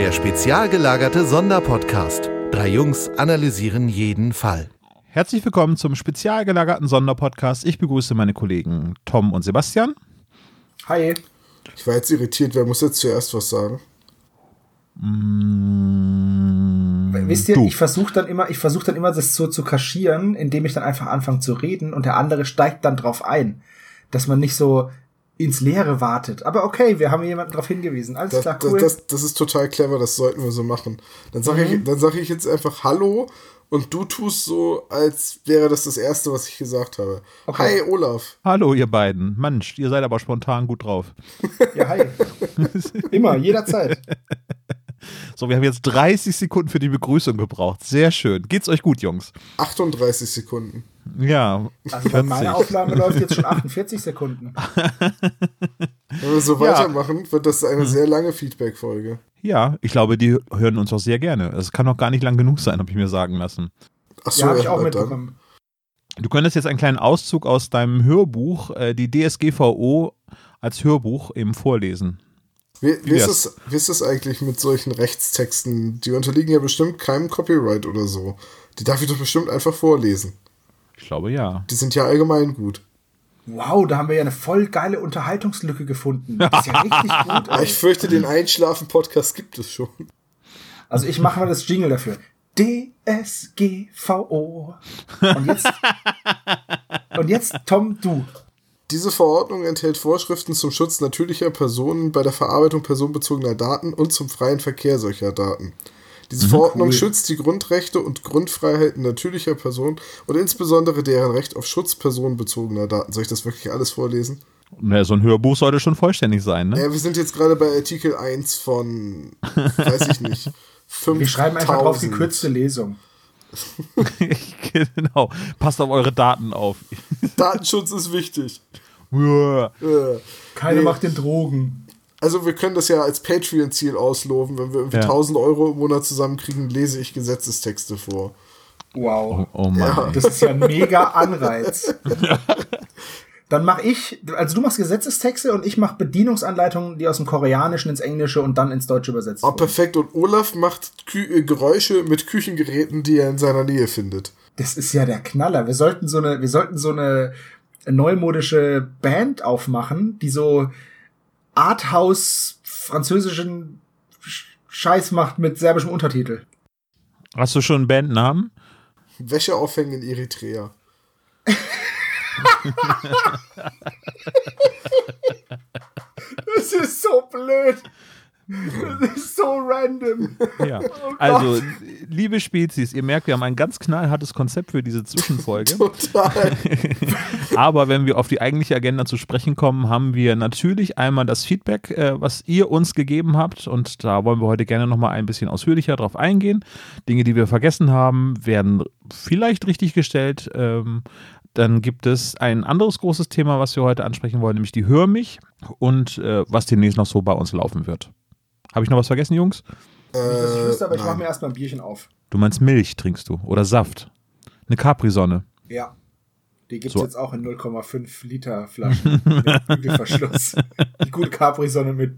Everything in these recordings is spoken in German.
Der spezial gelagerte Sonderpodcast. Drei Jungs analysieren jeden Fall. Herzlich willkommen zum spezial gelagerten Sonderpodcast. Ich begrüße meine Kollegen Tom und Sebastian. Hi. Ich war jetzt irritiert, wer muss jetzt zuerst was sagen? Wisst ihr, Du. ich versuche dann immer, ich versuche dann immer, das so zu kaschieren, indem ich dann einfach anfange zu reden und der andere steigt dann drauf ein, dass man nicht so ins Leere wartet. Aber okay, wir haben jemanden darauf hingewiesen. Alles Das, klar, das, cool. das, das ist total clever, das sollten wir so machen. Dann sage ich, dann sag ich jetzt einfach Hallo und du tust so, als wäre das das Erste, was ich gesagt habe. Okay. Hi, Olaf. Hallo, ihr beiden. Mensch, ihr seid aber spontan gut drauf. ja, hi. immer, jederzeit. So, wir haben jetzt 30 Sekunden für die Begrüßung gebraucht. Sehr schön. Geht's euch gut, Jungs? 38 Sekunden. Ja. Also bei meiner 40. Aufnahme läuft jetzt schon 48 Sekunden. Wenn wir so Ja. weitermachen, wird das eine sehr lange Feedback-Folge. Ja, ich glaube, die hören uns auch sehr gerne. Es kann auch gar nicht lang genug sein, habe ich mir sagen lassen. Achso, Ja, habe ich auch dann. mitbekommen. Du könntest jetzt einen kleinen Auszug aus deinem Hörbuch, äh, die DSGVO als Hörbuch eben vorlesen. Wie, wie, ist es, wie ist es eigentlich mit solchen Rechtstexten? Die unterliegen ja bestimmt keinem Copyright oder so. Die darf ich doch bestimmt einfach vorlesen. Ich glaube ja. Die sind ja allgemein gut. Wow, da haben wir ja eine voll geile Unterhaltungslücke gefunden. Das ist ja richtig gut. Ich fürchte, den Einschlafen-Podcast gibt es schon. Also ich mache mal das Jingle dafür. DSGVO. Und jetzt, und jetzt Tom, du. Diese Verordnung enthält Vorschriften zum Schutz natürlicher Personen bei der Verarbeitung personenbezogener Daten und zum freien Verkehr solcher Daten. Diese Verordnung cool. schützt die Grundrechte und Grundfreiheiten natürlicher Personen und insbesondere deren Recht auf Schutz personenbezogener Daten. Soll ich das wirklich alles vorlesen? Na, so ein Hörbuch sollte schon vollständig sein, ne? Ja, wir sind jetzt gerade bei Artikel 1 von, weiß ich nicht, 5000. Wir schreiben einfach drauf die kürzeste Lesung. genau. Passt auf eure Daten auf. Datenschutz ist wichtig. Keine Nee. macht den Drogen. Also wir können das ja als Patreon-Ziel ausloben. Wenn wir irgendwie Ja. 1000 Euro im Monat zusammenkriegen, lese ich Gesetzestexte vor. Wow. Oh, oh Mann. Ja. Das ist ja ein mega Anreiz. Dann mache ich, also du machst Gesetzestexte und ich mache Bedienungsanleitungen, die aus dem Koreanischen ins Englische und dann ins Deutsche übersetzt Oh, wurden. perfekt. Und Olaf macht Kü äh, Geräusche mit Küchengeräten, die er in seiner Nähe findet. Das ist ja der Knaller. Wir sollten so eine, wir sollten so eine neumodische Band aufmachen, die so Arthouse französischen Sch- Scheiß macht mit serbischem Untertitel. Hast du schon einen Bandnamen? Wäsche aufhängen in Eritrea. Das ist so blöd. Das ist so random. Ja. Oh also, liebe Spezies, ihr merkt, wir haben ein ganz knallhartes Konzept für diese Zwischenfolge. Total. Aber wenn wir auf die eigentliche Agenda zu sprechen kommen, haben wir natürlich einmal das Feedback, äh, was ihr uns gegeben habt. Und da wollen wir heute gerne nochmal ein bisschen ausführlicher drauf eingehen. Dinge, die wir vergessen haben, werden vielleicht richtig gestellt. Ähm, dann gibt es ein anderes großes Thema, was wir heute ansprechen wollen, nämlich die Hör mich und äh, was demnächst noch so bei uns laufen wird. Habe ich noch was vergessen, Jungs? Nicht, dass ich wüsste, aber ich mache mir erstmal ein Bierchen auf. Du meinst Milch trinkst du oder Saft? Eine Capri-Sonne. Ja. Die gibt's So. jetzt auch in 0,5 Liter Flaschen mit Bügelverschluss. Die gute Capri-Sonne mit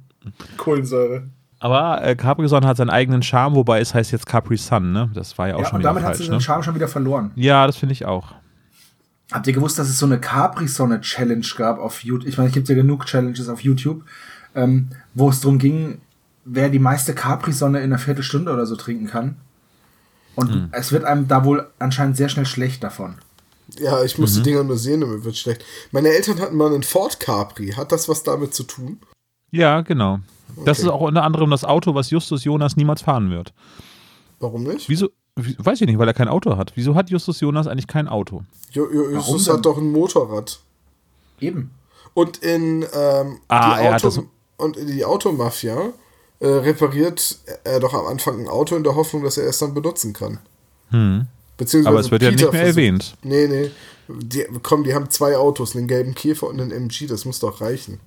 Kohlensäure. Aber äh, Capri-Sonne hat seinen eigenen Charme, wobei es heißt jetzt Capri Sun, ne? Das war ja auch Ja, schon und wieder damit hat falsch, sie ne? den Charme schon wieder verloren. Ja, das finde ich auch. Habt ihr gewusst, dass es so eine Capri-Sonne-Challenge gab auf YouTube? Ich meine, es gibt ja genug Challenges auf YouTube, ähm, wo es darum ging, wer die meiste Capri-Sonne in einer Viertelstunde oder so trinken kann. Und Hm. es wird einem da wohl anscheinend sehr schnell schlecht davon. Ja, ich muss die Dinger nur sehen, damit wird schlecht. Meine Eltern hatten mal einen Ford Capri. Hat das was damit zu tun? Ja, genau. Das Okay. ist auch unter anderem das Auto, was Justus Jonas niemals fahren wird. Warum nicht? Wieso? wie- Weiß ich nicht, weil er kein Auto hat. Wieso hat Justus Jonas eigentlich kein Auto? Jo, jo, Justus hat doch ein Motorrad. Eben. Und in ähm, Ah, die er hat Auto das- und in die Automafia äh, repariert er doch am Anfang ein Auto in der Hoffnung, dass er es dann benutzen kann. Hm. Beziehungsweise Aber es wird ja Peter nicht mehr versucht- erwähnt. Nee, nee. Die, komm, die haben zwei Autos, einen gelben Käfer und einen MG, das muss doch reichen.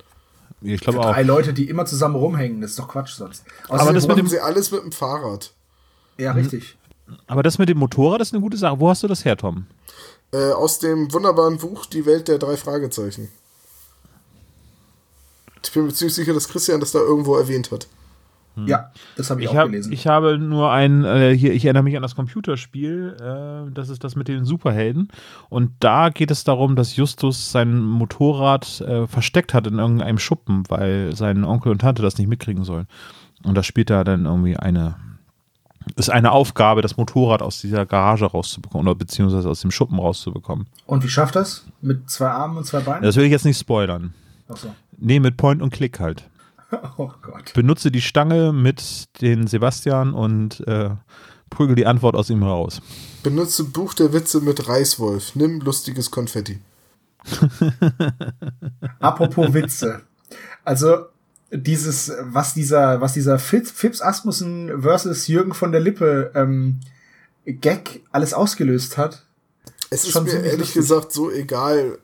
Ich glaube Drei auch. Leute, die immer zusammen rumhängen, das ist doch Quatsch sonst. Aber Außerdem- das mit machen dem- sie alles mit dem Fahrrad. ja, richtig. Aber das mit dem Motorrad ist eine gute Sache. Wo hast du das her, Tom? Äh, aus dem wunderbaren Buch Die Welt der drei Fragezeichen. Ich bin mir ziemlich sicher, dass Christian das da irgendwo erwähnt hat. Ja, das habe ich, Ich, auch hab, gelesen. ich habe nur ein, äh, hier, ich erinnere mich an das Computerspiel, äh, das ist das mit den Superhelden. Und da geht es darum, dass Justus sein Motorrad äh, versteckt hat in irgendeinem Schuppen, weil sein Onkel und Tante das nicht mitkriegen sollen. Und da spielt er dann irgendwie eine, ist eine Aufgabe, das Motorrad aus dieser Garage rauszubekommen oder beziehungsweise aus dem Schuppen rauszubekommen. Und wie schafft das? Mit zwei Armen und zwei Beinen? Das will ich jetzt nicht spoilern. Achso. Nee, mit Point und Click halt. Oh Gott. Benutze die Stange mit den Sebastian und äh, prügel die Antwort aus ihm raus. Benutze Buch der Witze mit Reißwolf. Nimm lustiges Konfetti. Apropos Witze. Also dieses, was dieser, was dieser Fips, Asmussen versus Jürgen von der Lippe ähm, Gag alles ausgelöst hat. Es ist Schon mir ehrlich lustig. gesagt so egal.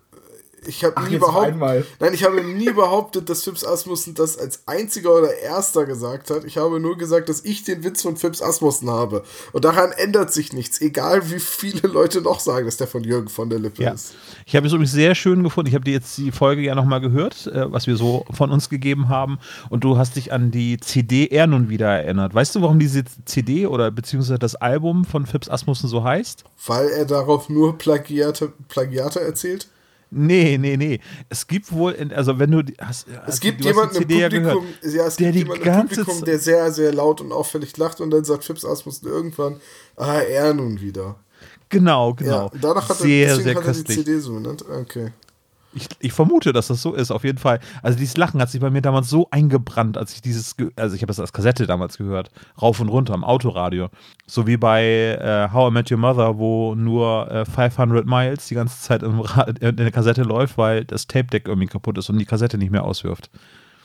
Ich habe nie behauptet, nein, ich habe nie behauptet, dass Fips Asmussen das als einziger oder erster gesagt hat. Ich habe nur gesagt, dass ich den Witz von Fips Asmussen habe. Und daran ändert sich nichts, egal wie viele Leute noch sagen, dass der von Jürgen von der Lippe Ja. ist. Ich habe es übrigens sehr schön gefunden. Ich habe dir jetzt die Folge ja nochmal gehört, äh, was wir so von uns gegeben haben. Und du hast dich an die CD er nun wieder erinnert. Weißt du, warum diese CD oder beziehungsweise das Album von Fips Asmussen so heißt? Weil er darauf nur Plagiate, Plagiate erzählt. Nee, nee, nee. Es gibt wohl, in, also wenn du hast, Es hast gibt jemanden im Publikum, gehört, ja, es der gibt die jemanden im ganze Publikum, der sehr, sehr laut und auffällig lacht und dann sagt Fips Asmussen irgendwann, ah, er nun wieder. Genau, genau. Ja, danach hat er, sehr, deswegen sehr hat er die. CD so genannt. Okay. Ich, ich vermute, dass das so ist, auf jeden Fall. Also dieses Lachen hat sich bei mir damals so eingebrannt, als ich dieses, also ich habe das als Kassette damals gehört, rauf und runter am Autoradio. So wie bei äh, How I Met Your Mother, wo nur äh, 500 Miles die ganze Zeit in der Kassette läuft, weil das Tape-Deck irgendwie kaputt ist und die Kassette nicht mehr auswirft.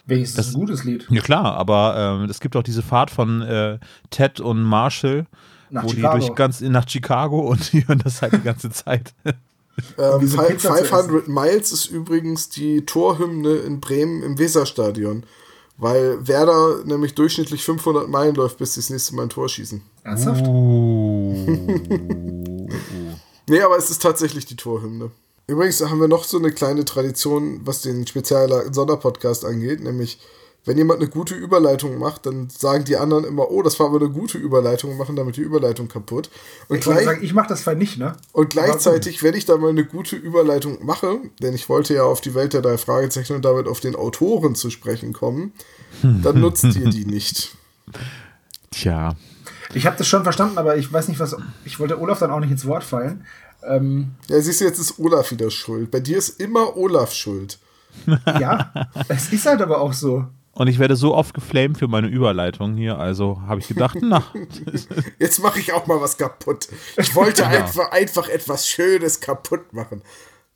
Wenigstens ein gutes Lied. Ja klar, aber ähm, es gibt auch diese Fahrt von äh, Ted und Marshall, Nach wo Chicago. die durch ganz nach Chicago und die hören das halt die ganze Zeit. Ähm, diese Fi- Pizza zu 500 Miles ist übrigens die Torhymne in Bremen im Weserstadion. Weil Werder nämlich durchschnittlich 500 Meilen läuft, bis sie das nächste Mal ein Tor schießen. Ernsthaft? Nee, aber es ist tatsächlich die Torhymne. Übrigens haben wir noch so eine kleine Tradition, was den speziellen Sonderpodcast angeht, nämlich wenn jemand eine gute Überleitung macht, dann sagen die anderen immer, oh, das war aber eine gute Überleitung und machen damit die Überleitung kaputt. Und, Ich gleich, sagen, ich mache das Fall nicht, ne? und gleichzeitig, wenn ich da mal eine gute Überleitung mache, denn ich wollte ja auf die Welt der drei Fragezeichen und damit auf den Autoren zu sprechen kommen, dann nutzt ihr die nicht. Tja. Ich habe das schon verstanden, aber ich weiß nicht, was. Ich wollte Olaf dann auch nicht ins Wort fallen. Ähm, Ja, siehst du, jetzt ist Olaf wieder schuld. Bei dir ist immer Olaf schuld. ja, es ist halt aber auch so. Und ich werde so oft geflamed für meine Überleitung hier, also habe ich gedacht, na, Jetzt mache ich auch mal was kaputt. Ich wollte einfach, einfach etwas Schönes kaputt machen.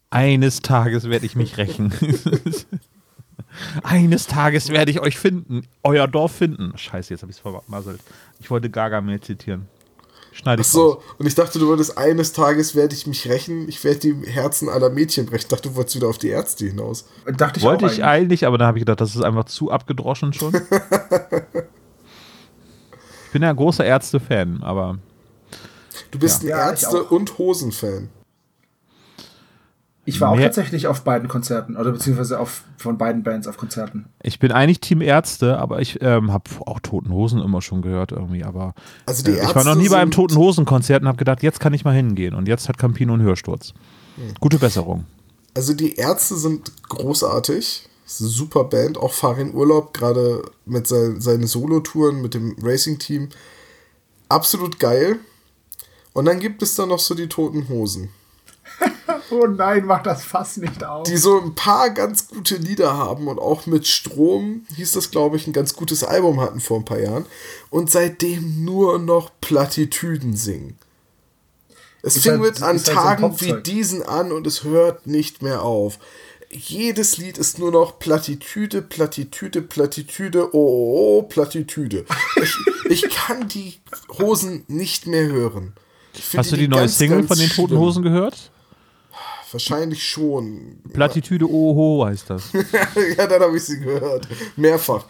eines Tages werde ich mich rächen. eines Tages werde ich euch finden, euer Dorf finden. Scheiße, jetzt habe ich es vermasselt. Ich wollte Gargamel zitieren. Schneide Ach ich raus. so, und ich dachte, du wolltest eines Tages werde ich mich rächen. Ich werde die Herzen aller Mädchen brechen. Ich dachte, du wolltest wieder auf die Ärzte hinaus. Dachte ich Wollte auch ich eigentlich. aber dann habe ich gedacht, das ist einfach zu abgedroschen schon. ich bin ja ein großer Ärzte-Fan, aber Du bist Ja. ein Ärzte- und Hosen-Fan. Ich war auch tatsächlich auf beiden Konzerten oder beziehungsweise auf, von beiden Bands auf Konzerten. ich bin eigentlich Team Ärzte, aber ich ähm, habe auch Toten Hosen immer schon gehört irgendwie, aber Also die äh, ich war noch Ärzte nie bei einem Toten Hosen Konzert und habe gedacht, jetzt kann ich mal hingehen und jetzt hat Campino einen Hörsturz. Hm. Gute Besserung. Also die Ärzte sind großartig. Super Band. Auch Farin Urlaub, gerade mit sein, seinen Solo-Touren mit dem Racing-Team. Absolut geil. Und dann gibt es da noch so die Toten Hosen. Oh nein, mach das Fass nicht auf. die so ein paar ganz gute Lieder haben und auch mit Strom hieß das, glaube ich, ein ganz gutes Album hatten vor ein paar Jahren und seitdem nur noch Plattitüden singen. Es Ist fing halt- mit an ist halt so Tagen wie diesen an und es hört nicht mehr auf. Jedes Lied ist nur noch Plattitüde, Plattitüde, Plattitüde, oh, oh, oh Plattitüde. Ich, ich kann die Hosen nicht mehr hören. Hast du die neue ganz, Single ganz von den Toten. Hosen gehört? Wahrscheinlich schon. Plattitüde Oho heißt das. ja, dann habe ich sie gehört. Mehrfach.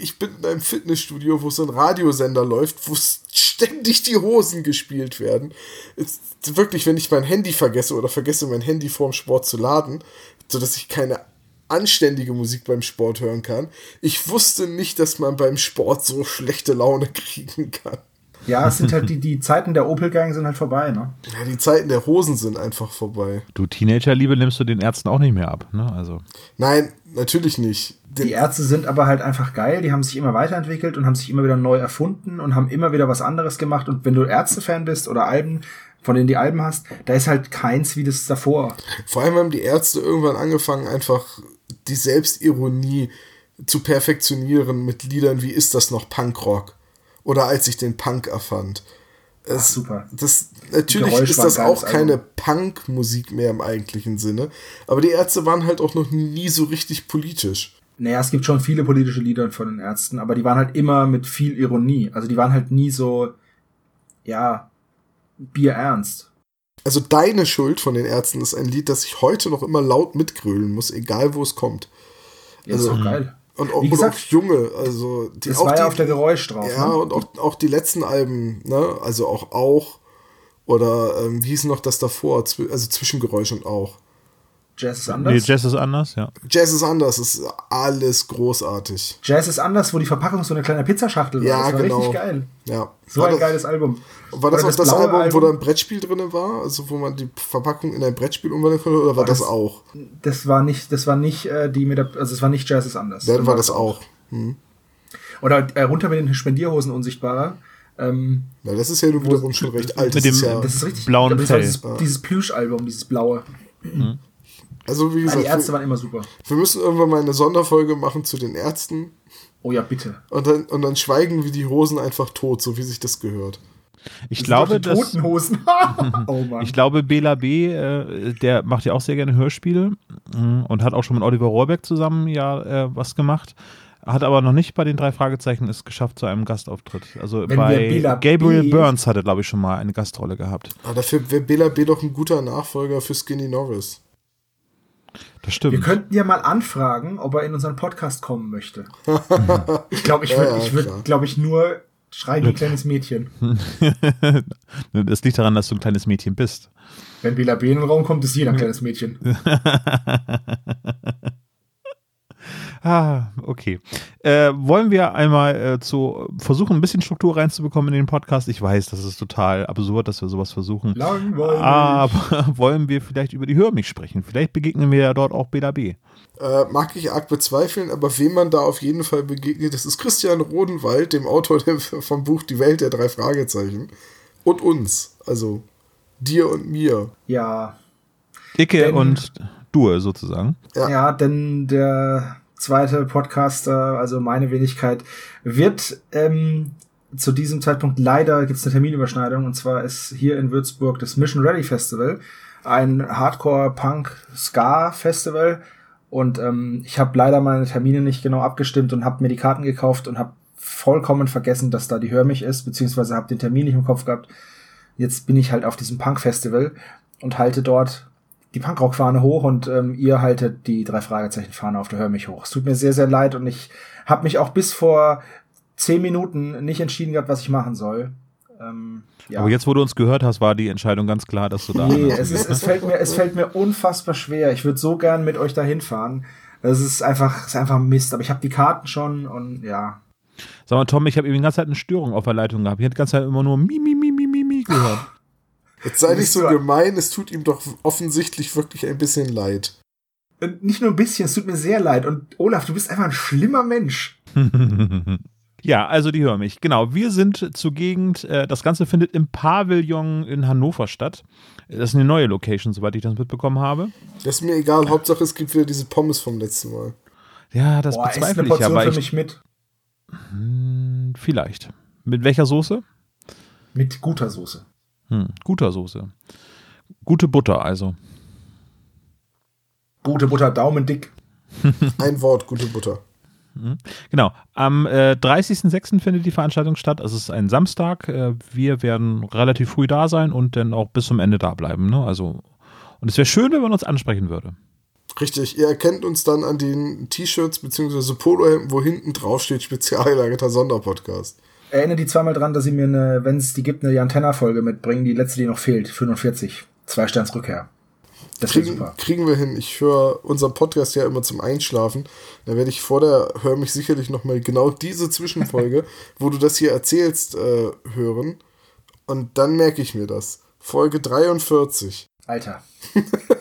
Ich bin in einem Fitnessstudio, wo so ein Radiosender läuft, wo ständig die Hosen gespielt werden. Es, wirklich, wenn ich mein Handy vergesse oder vergesse, mein Handy vorm Sport zu laden, sodass ich keine anständige Musik beim Sport hören kann. Ich wusste nicht, dass man beim Sport so schlechte Laune kriegen kann. Ja, es sind halt die, die Zeiten der Opel-Gang sind halt vorbei, ne? Ja, die Zeiten der Hosen sind einfach vorbei. Du Teenagerliebe nimmst du den Ärzten auch nicht mehr ab, ne? Also. Nein, natürlich nicht. Den Die Ärzte sind aber halt einfach geil, die haben sich immer weiterentwickelt und haben sich immer wieder neu erfunden und haben immer wieder was anderes gemacht. Und wenn du Ärzte-Fan bist oder Alben, von denen die Alben hast, da ist halt keins wie das davor. Vor allem haben die Ärzte irgendwann angefangen, einfach die Selbstironie zu perfektionieren mit Liedern wie Ist das noch Punkrock? Oder als ich den Punk erfand. Ach, Es, super. Das, natürlich ist das auch geiles keine Album. Punk-Musik mehr im eigentlichen Sinne. Aber die Ärzte waren halt auch noch nie so richtig politisch. Naja, es gibt schon viele politische Lieder von den Ärzten, aber die waren halt immer mit viel Ironie. Also die waren halt nie so, ja, bierernst. Also Deine Schuld von den Ärzten ist ein Lied, das ich heute noch immer laut mitgrölen muss, egal wo es kommt. Ja, Also, ist doch geil. Und auch, Wie und gesagt, auch junge, also die Das auch war die, ja auf der Geräusch drauf. Ja, ne? und auch, auch die letzten Alben, ne? Also auch auch. Oder ähm, wie hieß noch das davor? Also Zwischengeräusch und auch. Jazz ist Nee, anders. Jazz ist anders, ja. Jazz ist anders, ist alles großartig. Jazz ist anders, wo die Verpackung so eine kleine Pizzaschachtel war. Ja, das war genau. richtig geil. Ja. So war ein das, geiles Album. War das Oder auch das, blaue Album, wo da ein Brettspiel drin war? Also wo man die Verpackung in ein Brettspiel umwandeln konnte? Oder war War das, das- auch? Das war nicht, das war nicht äh, die mit der, also es war nicht Jazz ist anders. Dann war das auch. Hm. Oder äh, runter mit den Spendierhosen unsichtbarer. Ähm, Ja, das ist ja nun wiederum schon recht alt. mit Das ist dem- ja, das ist richtig. Blauen das war Fell. Dieses, dieses Plüsch-Album, dieses blaue. Also wie gesagt, die Ärzte wir, waren immer super. wir müssen irgendwann mal eine Sonderfolge machen zu den Ärzten. Oh ja, bitte. Und dann, und dann schweigen wir die Hosen einfach tot, so wie sich das gehört. Ich Das glaube, die dass. toten Hosen. oh Mann. Ich glaube, Bela B., äh, der macht ja auch sehr gerne Hörspiele mm, und hat auch schon mit Oliver Rohrbeck zusammen ja äh, was gemacht. Hat aber noch nicht bei den drei Fragezeichen es geschafft zu einem Gastauftritt. Also Wenn bei Gabriel B. Burns hatte, glaube ich, schon mal eine Gastrolle gehabt. Aber dafür wäre Bela B. doch ein guter Nachfolger für Skinny Norris. Das stimmt. Wir könnten ja mal anfragen, ob er in unseren Podcast kommen möchte. ich glaube, ich würde, ja, ich würde, glaube ich, nur schreien wie ein kleines Mädchen. das liegt daran, dass du ein kleines Mädchen bist. Wenn Bela B in den Raum kommt, ist jeder ein kleines Mädchen. Ah, okay. Äh, wollen wir einmal äh, zu versuchen, ein bisschen Struktur reinzubekommen in den Podcast? Ich weiß, das ist total absurd, dass wir sowas versuchen. Langweilig. Aber wollen wir vielleicht über die Hör mich sprechen? Vielleicht begegnen wir ja dort auch Bela B. Äh, mag ich arg bezweifeln, aber wem man da auf jeden Fall begegnet, das ist Christian Rodenwald, dem Autor der, vom Buch Die Welt der drei Fragezeichen. Und uns. Also dir und mir. Ja. Icke Denn- und Due sozusagen. Ja. ja, denn der zweite Podcaster, also meine Wenigkeit, wird ähm, zu diesem Zeitpunkt leider gibt es eine Terminüberschneidung und zwar ist hier in Würzburg das Mission Ready Festival, ein Hardcore-Punk-Ska-Festival und ähm, ich habe leider meine Termine nicht genau abgestimmt und habe mir die Karten gekauft und habe vollkommen vergessen, dass da die Hör mich ist, beziehungsweise habe den Termin nicht im Kopf gehabt. Jetzt bin ich halt auf diesem Punk-Festival und halte dort die Punkrock-Fahne hoch und ähm, ihr haltet die drei Fragezeichen-Fahne auf der Hör mich hoch. Es tut mir sehr, sehr leid und ich habe mich auch bis vor zehn Minuten nicht entschieden gehabt, was ich machen soll. Ähm, ja. Aber jetzt, wo du uns gehört hast, war die Entscheidung ganz klar, dass du da Nee, es, ist, es, fällt mir, es fällt mir unfassbar schwer. Ich würde so gern mit euch dahin fahren. Das ist einfach, ist einfach Mist. Aber ich habe die Karten schon und ja. Sag mal, Tom, ich habe eben die ganze Zeit eine Störung auf der Leitung gehabt. Ich hätte die ganze Zeit immer nur Mi, Mi, Mi, Mi, Mi, Mi gehört. Jetzt sei nicht so gemein, es tut ihm doch offensichtlich wirklich ein bisschen leid. Und Nicht nur ein bisschen, es tut mir sehr leid. Und Olaf, du bist einfach ein schlimmer Mensch. Ja, also die hören mich. Genau, wir sind zur Gegend. Äh, das Ganze findet im Pavillon in Hannover statt. Das ist eine neue Location, soweit ich das mitbekommen habe. Das ist mir egal, Hauptsache es gibt wieder diese Pommes vom letzten Mal. Ja, das Boah, bezweifle ich, Portion aber für ich, mich mit. Hm, vielleicht. Mit welcher Soße? Mit guter Soße. Hm, guter Soße. Gute Butter, also. Gute Butter, Daumen dick. Ein Wort, gute Butter. Genau. Am äh, 30.06. findet die Veranstaltung statt. Es ist ein Samstag. Äh, wir werden relativ früh da sein und dann auch bis zum Ende da bleiben. Ne? Also, und es wäre schön, wenn man uns ansprechen würde. Richtig, ihr erkennt uns dann an den T-Shirts bzw. Polohemden, wo hinten drauf steht Spezialgelagerter Sonderpodcast. Erinnere die zweimal dran, dass sie mir, eine, wenn es die gibt, eine Jantenna-Folge mitbringen. Die letzte, die noch fehlt. 45. Zwei Sterns Rückkehr. Das Kriegen, super. kriegen wir hin. Ich höre unseren Podcast ja immer zum Einschlafen. Da werde ich vor der Hör mich sicherlich nochmal genau diese Zwischenfolge, wo du das hier erzählst, äh, hören. Und dann merke ich mir das. Folge 43. Alter.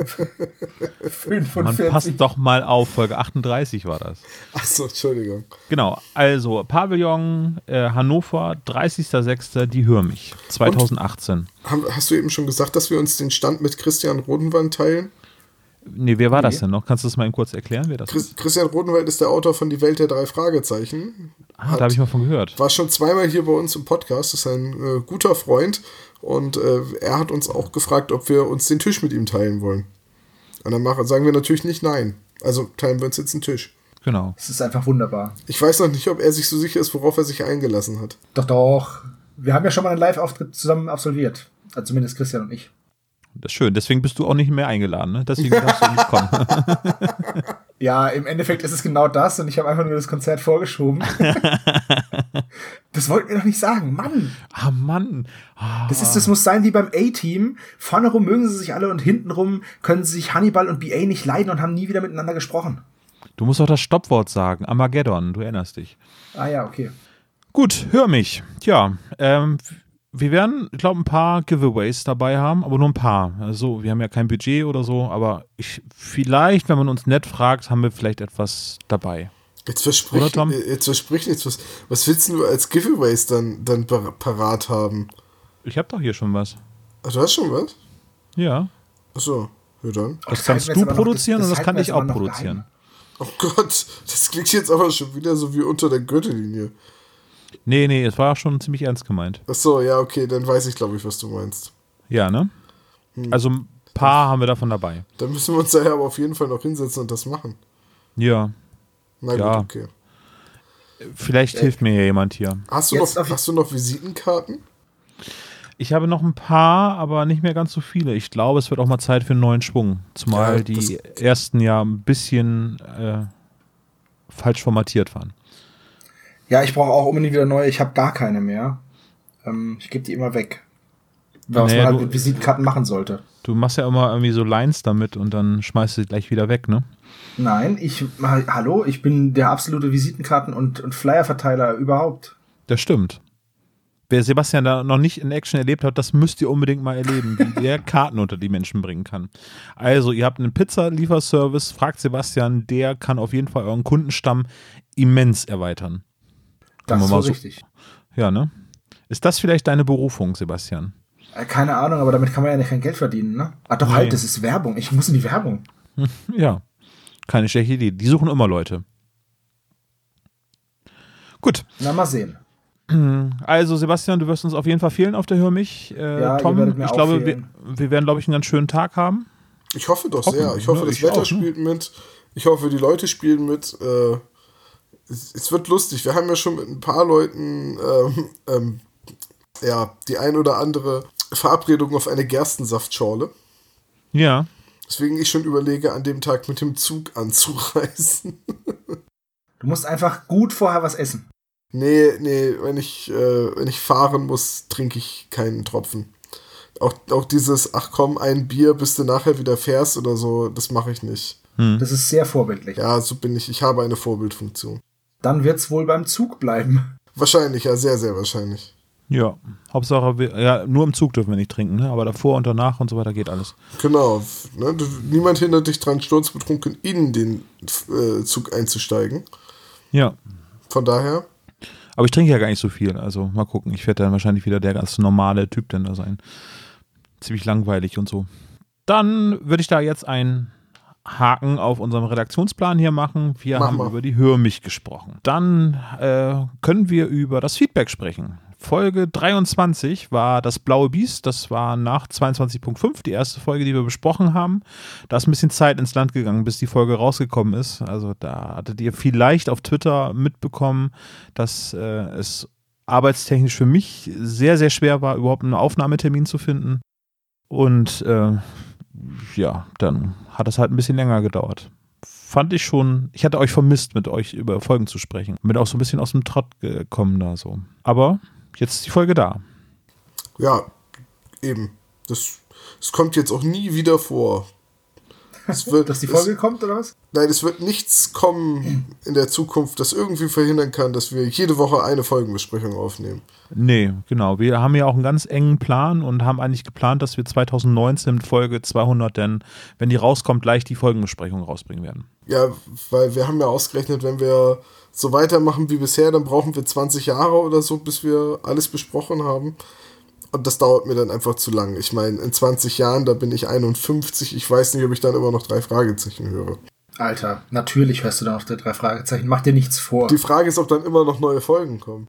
Man 45. passt doch mal auf, Folge 38 war das. Achso, Entschuldigung. Genau, also Pavillon äh, Hannover, 30.06. Die Hör mich, 2018. Haben, hast du eben schon gesagt, dass wir uns den Stand mit Christian Rodenwald teilen? Nee, wer war das Nee. denn noch? Kannst du das mal eben kurz erklären, wer das Chris, ist? Christian Rodenwald ist der Autor von Die Welt der drei Fragezeichen. Ah, da habe ich mal von gehört. War schon zweimal hier bei uns im Podcast, ist ein äh, guter Freund und äh, er hat uns auch gefragt, ob wir uns den Tisch mit ihm teilen wollen. Und dann machen, sagen wir natürlich nicht nein. Also teilen wir uns jetzt einen Tisch. Genau. Es ist einfach wunderbar. Ich weiß noch nicht, ob er sich so sicher ist, worauf er sich eingelassen hat. Doch, doch. Wir haben ja schon mal einen Live-Auftritt zusammen absolviert. Also zumindest Christian und ich. Das ist schön. Deswegen bist du auch nicht mehr eingeladen, ne? Deswegen darfst du nicht kommen. Ja, im Endeffekt ist es genau das und ich habe einfach nur das Konzert vorgeschoben. das wollten wir doch nicht sagen. Mann! ah, Mann. Ah, Das, ist, das muss sein wie beim A-Team. Vorne rum mögen sie sich alle und hinten rum können sie sich Hannibal und BA nicht leiden und haben nie wieder miteinander gesprochen. du musst doch das Stoppwort sagen. Armageddon, du erinnerst dich. Ah ja, okay. Gut, hör mich. Tja, ähm, wir werden, ich glaube, ein paar Giveaways dabei haben, aber nur ein paar. Also, wir haben ja kein Budget oder so, aber ich, vielleicht, wenn man uns nett fragt, haben wir vielleicht etwas dabei. Jetzt versprich, Oder, Tom? äh, jetzt versprich nichts. Was, was willst du als Giveaways dann, dann par- parat haben? Ich habe doch hier schon was. Ach, du hast schon was? Ja. Achso, ja dann. Das halten kannst du aber noch- produzieren und das kann ich auch produzieren. geheim. Oh Gott, das klingt jetzt aber schon wieder so wie unter der Gürtellinie. Nee, nee, es war schon ziemlich ernst gemeint. Achso, ja, okay, dann weiß ich, glaube ich, was du meinst. Ja, ne? Hm. Also ein paar haben wir davon dabei. Dann müssen wir uns daher aber auf jeden Fall noch hinsetzen und das machen. Ja. Na gut, Ja. okay. Vielleicht hilft mir ja jemand hier. Hast du, noch, hast du noch Visitenkarten? Ich habe noch ein paar, aber nicht mehr ganz so viele. Ich glaube, es wird auch mal Zeit für einen neuen Schwung. Zumal Ja, die ersten ja ein bisschen äh, falsch formatiert waren. Ja, ich brauche auch unbedingt wieder neue. Ich habe gar keine mehr. Ähm, ich gebe die immer weg. Was Nee, man halt du- mit Visitenkarten machen sollte. Du machst ja immer irgendwie so Lines damit und dann schmeißt du sie gleich wieder weg, ne? Nein, ich, ha- hallo, ich bin der absolute Visitenkarten- und, und Flyer-Verteiler überhaupt. Das stimmt. Wer Sebastian da noch nicht in Action erlebt hat, das müsst ihr unbedingt mal erleben, wie der Karten unter die Menschen bringen kann. Also, ihr habt einen Pizza-Lieferservice, fragt Sebastian, der kann auf jeden Fall euren Kundenstamm immens erweitern. Das ist so richtig. Ja, ne? Ist das vielleicht deine Berufung, Sebastian? Äh, Keine Ahnung, aber damit kann man ja nicht kein Geld verdienen, ne? Ah, doch, Nee. halt, das ist Werbung. Ich muss in die Werbung. Ja, keine schlechte Idee. Die suchen immer Leute. Gut, Na, mal sehen. also Sebastian, du wirst uns auf jeden Fall fehlen auf der Hör mich. Äh, Ja, Tom, ich glaube, wir, wir werden, glaube ich, einen ganz schönen Tag haben. Ich hoffe doch Hoffen sehr. Ich hoffe, ne? das Ich Wetter auch, ne? spielt mit. Ich hoffe, die Leute spielen mit. Äh, es, es wird lustig. Wir haben ja schon mit ein paar Leuten ähm, ähm, ja, die ein oder andere Verabredung auf eine Gerstensaftschorle. Ja, Deswegen ich schon überlege, an dem Tag mit dem Zug anzureisen. Du musst einfach gut vorher was essen. nee, nee, wenn ich, äh, wenn ich fahren muss, trinke ich keinen Tropfen. Auch, auch dieses, ach komm, ein Bier, bis du nachher wieder fährst oder so, das mache ich nicht. Das ist sehr vorbildlich. Ja, so bin ich. Ich habe eine Vorbildfunktion. Dann wird's wohl beim Zug bleiben. Wahrscheinlich, ja, sehr, sehr wahrscheinlich. ja. Hauptsache, wir, ja, nur im Zug dürfen wir nicht trinken, ne? aber davor und danach und so weiter geht alles. Genau. Ne? Niemand hindert dich dran, sturzbetrunken in den äh, Zug einzusteigen. Ja, Von daher, aber ich trinke ja gar nicht so viel, also mal gucken. Ich werde dann wahrscheinlich wieder der ganz normale Typ denn da sein. Ziemlich langweilig und so. Dann würde ich da jetzt einen Haken auf unserem Redaktionsplan hier machen. Wir Mach haben mal. über die Hör mich gesprochen. Dann äh, können wir über das Feedback sprechen. Folge 23 war das blaue Biest. Das war nach 22.5 die erste Folge, die wir besprochen haben. Da ist ein bisschen Zeit ins Land gegangen, bis die Folge rausgekommen ist. Also da hattet ihr vielleicht auf Twitter mitbekommen, dass äh, es arbeitstechnisch für mich sehr, sehr schwer war, überhaupt einen Aufnahmetermin zu finden. Und äh, ja, dann hat es halt ein bisschen länger gedauert. Fand ich schon, ich hatte euch vermisst, mit euch über Folgen zu sprechen. Bin auch so ein bisschen aus dem Trott gekommen da so. Aber jetzt ist die Folge da. ja, eben. Das, es kommt jetzt auch nie wieder vor. Es wird, Dass die Folge es, kommt, oder was? Nein, es wird nichts kommen in der Zukunft, das irgendwie verhindern kann, dass wir jede Woche eine Folgenbesprechung aufnehmen. Nee, genau. Wir haben ja auch einen ganz engen Plan und haben eigentlich geplant, dass wir 2019 mit Folge 200 dann, wenn die rauskommt, gleich die Folgenbesprechung rausbringen werden. Ja, weil wir haben ja ausgerechnet, wenn wir so weitermachen wie bisher, dann brauchen wir 20 Jahre oder so, bis wir alles besprochen haben. Und das dauert mir dann einfach zu lang. Ich meine, in 20 Jahren, da bin ich 51, ich weiß nicht, ob ich dann immer noch drei Fragezeichen höre. Alter, natürlich hörst du dann auf der drei Fragezeichen. Mach dir nichts vor. Die Frage ist, ob dann immer noch neue Folgen kommen.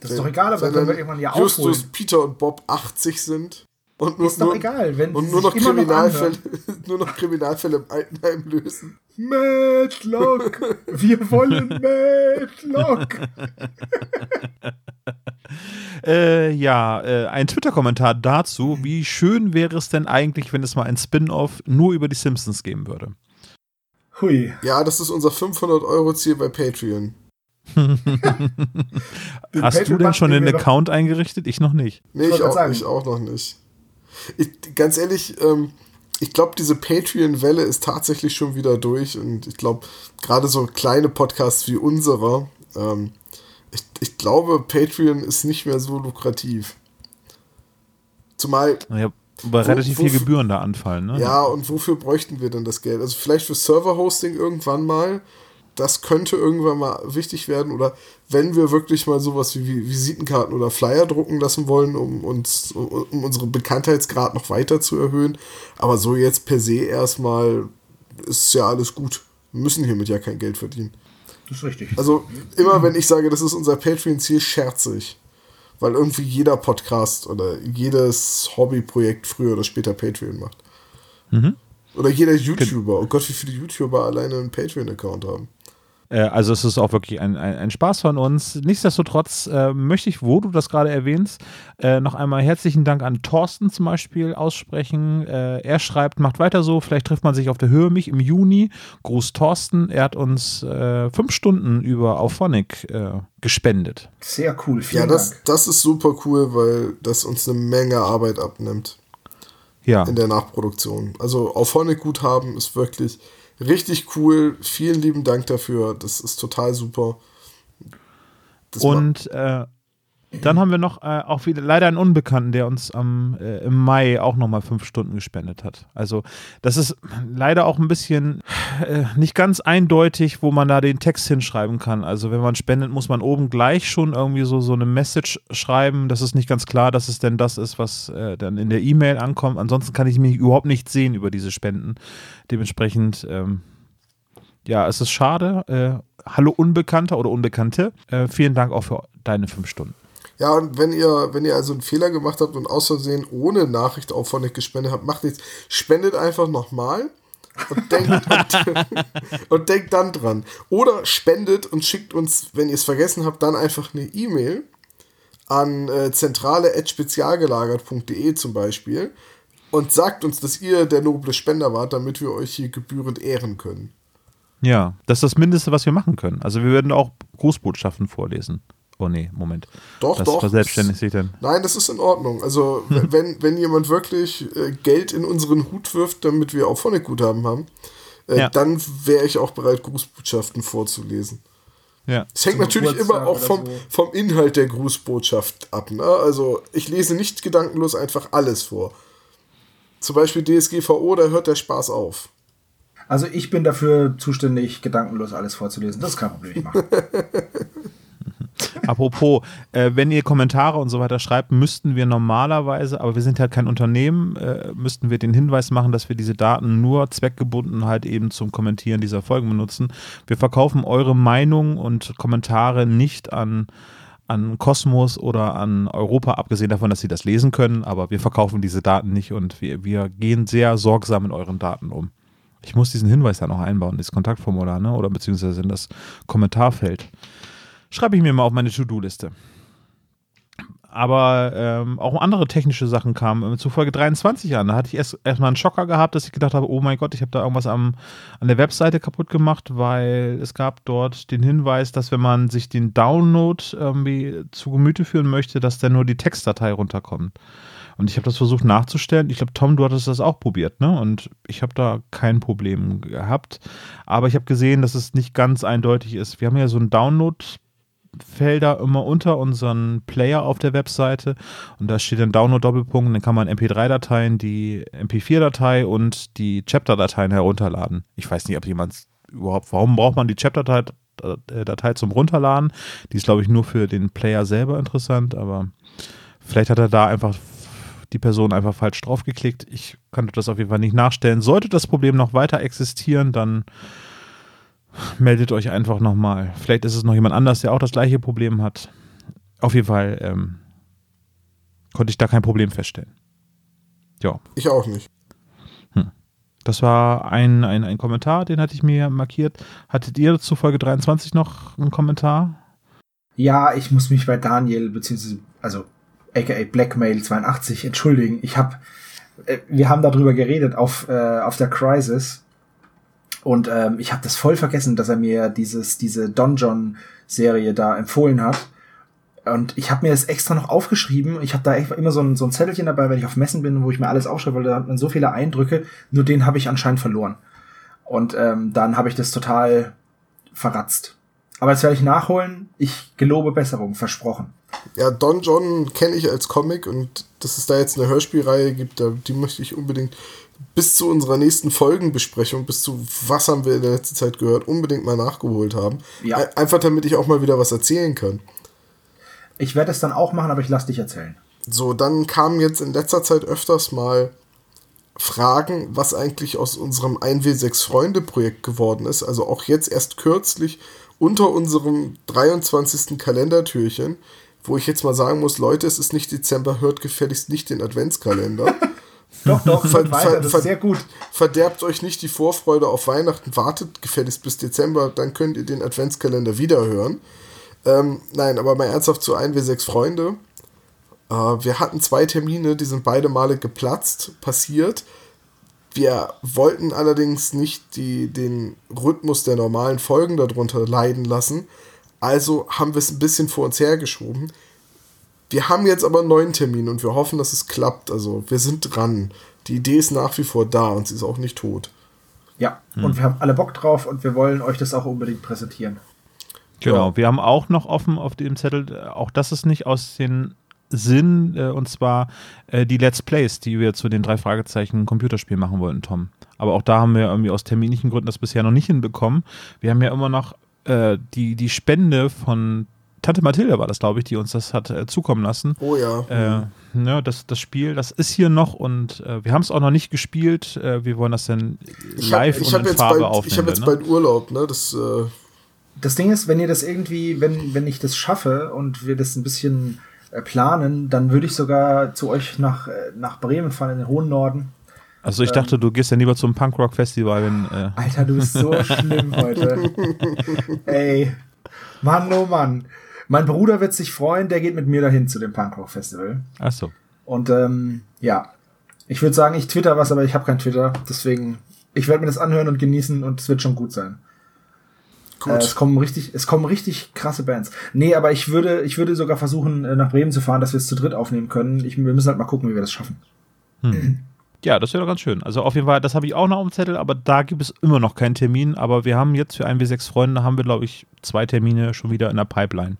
das ist doch egal, aber Wenn wir irgendwann ja Justus, aufholen. Peter und Bob 80 sind und nur, Ist doch nur, egal, wenn und sie nur noch, noch Kriminalfälle, anhören. nur noch Kriminalfälle im Altenheim lösen. Matlock! Wir wollen Matlock! Äh, ja, äh, ein Twitter-Kommentar dazu. Wie schön wäre es denn eigentlich, wenn es mal ein Spin-off nur über die Simpsons geben würde? Hui. Ja, das ist unser 500-Euro-Ziel bei Patreon. Hast du denn schon doch- Account eingerichtet? Ich noch nicht. Nee, Ich ich auch, ich auch noch nicht. Ich, ganz ehrlich, ähm, ich glaube, diese Patreon-Welle ist tatsächlich schon wieder durch und ich glaube, gerade so kleine Podcasts wie unserer, ähm, ich, ich glaube, Patreon ist nicht mehr so lukrativ. Zumal, Ja, weil Wo- relativ viel Gebühren da anfallen, ne? ja, und wofür bräuchten wir denn das Geld? Also vielleicht für Server-Hosting irgendwann mal. Das könnte irgendwann mal wichtig werden. Oder wenn wir wirklich mal sowas wie Vi- Visitenkarten oder Flyer drucken lassen wollen, um uns, um, um unseren Bekanntheitsgrad noch weiter zu erhöhen. Aber so jetzt per se erstmal ist ja alles gut. Wir müssen hiermit ja kein Geld verdienen. Das ist richtig. Also immer wenn ich sage, das ist unser Patreon-Ziel, scherze ich. Weil irgendwie jeder Podcast oder jedes Hobbyprojekt früher oder später Patreon macht. Oder jeder YouTuber. Oh Gott, wie viele YouTuber alleine einen Patreon-Account haben. Äh, also es ist auch wirklich ein, ein, ein Spaß von uns. Nichtsdestotrotz äh, möchte ich, wo du das gerade erwähnst, äh, noch einmal herzlichen Dank an Thorsten zum Beispiel aussprechen. Äh, er schreibt, macht weiter so, vielleicht trifft man sich auf der Höhe mich im Juni. Gruß Thorsten, er hat uns äh, fünf Stunden über Auphonic äh, gespendet. Sehr cool. Ja, Vielen das, Dank. das ist super cool, weil das uns eine Menge Arbeit abnimmt Ja, in der Nachproduktion. Also auf Honig-Guthaben ist wirklich richtig cool. Vielen lieben Dank dafür. Das ist total super. Das und äh, dann haben wir noch äh, auch wieder leider einen Unbekannten, der uns am, äh, im Mai auch nochmal fünf Stunden gespendet hat. Also das ist leider auch ein bisschen äh, nicht ganz eindeutig, wo man da den Text hinschreiben kann. Also wenn man spendet, muss man oben gleich schon irgendwie so, so eine Message schreiben. Das ist nicht ganz klar, dass es denn das ist, was äh, dann in der E-Mail ankommt. Ansonsten kann ich mich überhaupt nicht sehen über diese Spenden. Dementsprechend, ähm, ja, es ist schade. Äh, hallo Unbekannter oder Unbekannte. Äh, vielen Dank auch für deine fünf Stunden. Ja, und wenn ihr, wenn ihr also einen Fehler gemacht habt und aus Versehen ohne Nachricht auf Honig gespendet habt, macht nichts. Spendet einfach nochmal und denkt, und, und denkt dann dran. Oder spendet und schickt uns, wenn ihr es vergessen habt, dann einfach eine E-Mail an äh, zentrale.spezialgelagert.de zum Beispiel und sagt uns, dass ihr der noble Spender wart, damit wir euch hier gebührend ehren können. Ja, das ist das Mindeste, was wir machen können. Also wir werden auch Grußbotschaften vorlesen. Oh nee, Moment. Doch, das doch. verselbstständigt sich dann. Nein, das ist in Ordnung. Also, w- wenn, wenn jemand wirklich äh, Geld in unseren Hut wirft, damit wir auch Phonic-Guthaben haben, äh, Ja. dann wäre ich auch bereit, Grußbotschaften vorzulesen. Ja. Es hängt Zum natürlich immer auch vom, so. vom Inhalt der Grußbotschaft ab. Ne? Also, ich lese nicht gedankenlos einfach alles vor. Zum Beispiel DSGVO, da hört der Spaß auf. Also ich bin dafür zuständig, gedankenlos alles vorzulesen. Das ist kein Problem. Ich mache. Apropos, äh, wenn ihr Kommentare und so weiter schreibt, müssten wir normalerweise, aber wir sind halt kein Unternehmen, äh, müssten wir den Hinweis machen, dass wir diese Daten nur zweckgebunden halt eben zum Kommentieren dieser Folgen benutzen. Wir verkaufen eure Meinung und Kommentare nicht an an Kosmos oder an Europa, abgesehen davon, dass sie das lesen können, aber wir verkaufen diese Daten nicht und wir, wir gehen sehr sorgsam mit euren Daten um. Ich muss diesen Hinweis da noch einbauen, dieses Kontaktformular, ne? oder beziehungsweise in das Kommentarfeld. Schreibe ich mir mal auf meine To-Do-Liste. Aber ähm, auch andere technische Sachen kamen zu Folge 23 an. Da hatte ich erst erstmal einen Schocker gehabt, dass ich gedacht habe, oh mein Gott, ich habe da irgendwas am, an der Webseite kaputt gemacht, weil es gab dort den Hinweis, dass wenn man sich den Download irgendwie zu Gemüte führen möchte, dass dann nur die Textdatei runterkommt. Und ich habe das versucht nachzustellen. Ich glaube, Tom, du hattest das auch probiert, ne? Und ich habe da kein Problem gehabt. Aber ich habe gesehen, dass es nicht ganz eindeutig ist. Wir haben ja so ein Download Felder immer unter unseren Player auf der Webseite und da steht ein Download-Doppelpunkt, dann kann man MP3-Dateien, die MP4-Datei und die Chapter-Dateien herunterladen. Ich weiß nicht, ob jemand überhaupt, warum braucht man die Chapter-Datei Datei zum Runterladen? Die ist, glaube ich, nur für den Player selber interessant, aber vielleicht hat er da einfach die Person einfach falsch draufgeklickt. Ich konnte das auf jeden Fall nicht nachstellen. Sollte das Problem noch weiter existieren, dann meldet euch einfach nochmal. Vielleicht ist es noch jemand anders, der auch das gleiche Problem hat. Auf jeden Fall ähm, konnte ich da kein Problem feststellen. Ja. Ich auch nicht. Hm. Das war ein, ein, ein Kommentar, den hatte ich mir markiert. Hattet ihr zu Folge 23 noch einen Kommentar? Ja, ich muss mich bei Daniel, beziehungsweise, also aka Blackmail82, entschuldigen. Ich habe, äh, wir haben darüber geredet auf, äh, auf der Crisis und ähm, ich habe das voll vergessen, dass er mir dieses diese Donjon Serie da empfohlen hat. Und ich habe mir das extra noch aufgeschrieben. Ich habe da immer so ein, so ein Zettelchen dabei, wenn ich auf Messen bin, wo ich mir alles aufschreibe, weil da hat man so viele Eindrücke. Nur den habe ich anscheinend verloren. Und ähm, dann habe ich das total verratzt. Aber jetzt werde ich nachholen. Ich gelobe Besserung, versprochen. Ja, Don John kenne ich als Comic und dass es da jetzt eine Hörspielreihe gibt, die möchte ich unbedingt bis zu unserer nächsten Folgenbesprechung, bis zu was haben wir in der letzten Zeit gehört, unbedingt mal nachgeholt haben. Ja. Einfach damit ich auch mal wieder was erzählen kann. Ich werde es dann auch machen, aber ich lasse dich erzählen. So, dann kamen jetzt in letzter Zeit öfters mal Fragen, was eigentlich aus unserem 1W6 Freunde Projekt geworden ist. Also auch jetzt erst kürzlich unter unserem 23. Kalendertürchen, wo ich jetzt mal sagen muss, Leute, es ist nicht Dezember, hört gefälligst nicht den Adventskalender. Doch, doch, ver weiter, das ist sehr gut. Verderbt euch nicht die Vorfreude auf Weihnachten, wartet gefälligst bis Dezember, dann könnt ihr den Adventskalender wiederhören. Ähm, nein, aber mal ernsthaft zu 1W6 Freunde. Äh, wir hatten zwei Termine, die sind beide Male geplatzt, passiert. Wir wollten allerdings nicht die, den Rhythmus der normalen Folgen darunter leiden lassen. Also haben wir es ein bisschen vor uns hergeschoben. Wir haben jetzt aber einen neuen Termin und wir hoffen, dass es klappt. Also wir sind dran. Die Idee ist nach wie vor da und sie ist auch nicht tot. Ja, hm. und wir haben alle Bock drauf und wir wollen euch das auch unbedingt präsentieren. Genau, ja. wir haben auch noch offen auf dem Zettel, auch das ist nicht aus den Sinn, äh, und zwar äh, die Let's Plays, die wir zu den drei Fragezeichen Computerspielen machen wollten, Tom. Aber auch da haben wir irgendwie aus terminlichen Gründen das bisher noch nicht hinbekommen. Wir haben ja immer noch äh, die, die Spende von Tante Mathilde war das, glaube ich, die uns das hat äh, zukommen lassen. Oh ja. Äh, ne, das, das Spiel, das ist hier noch und äh, wir haben es auch noch nicht gespielt. Äh, wir wollen das dann live ich hab, ich und in Farbe bald, aufnehmen. Ich habe jetzt ne? bald Urlaub, ne? Das, äh das Ding ist, wenn ihr das irgendwie, wenn, wenn ich das schaffe und wir das ein bisschen äh, planen, dann würde ich sogar zu euch nach, nach Bremen fahren, in den hohen Norden. Also ich ähm, dachte, du gehst ja lieber zum Punkrock-Festival. Wenn, Alter, du bist so schlimm heute. Ey, Mann, oh Mann. Mein Bruder wird sich freuen, der geht mit mir dahin zu dem Punkrock Festival. Ach so. Und ähm, ja, ich würde sagen, ich twitter was, aber ich habe kein Twitter. Deswegen, ich werde mir das anhören und genießen und es wird schon gut sein. Gut. Äh, es kommen richtig, es kommen richtig krasse Bands. Nee, aber ich würde, ich würde sogar versuchen, äh, nach Bremen zu fahren, dass wir es zu dritt aufnehmen können. Ich, wir müssen halt mal gucken, wie wir das schaffen. Hm. Ja, das wäre doch ganz schön. Also auf jeden Fall, das habe ich auch noch auf dem Zettel, aber da gibt es immer noch keinen Termin. Aber wir haben jetzt für ein W6 Freunde, haben wir, glaube ich, zwei Termine schon wieder in der Pipeline.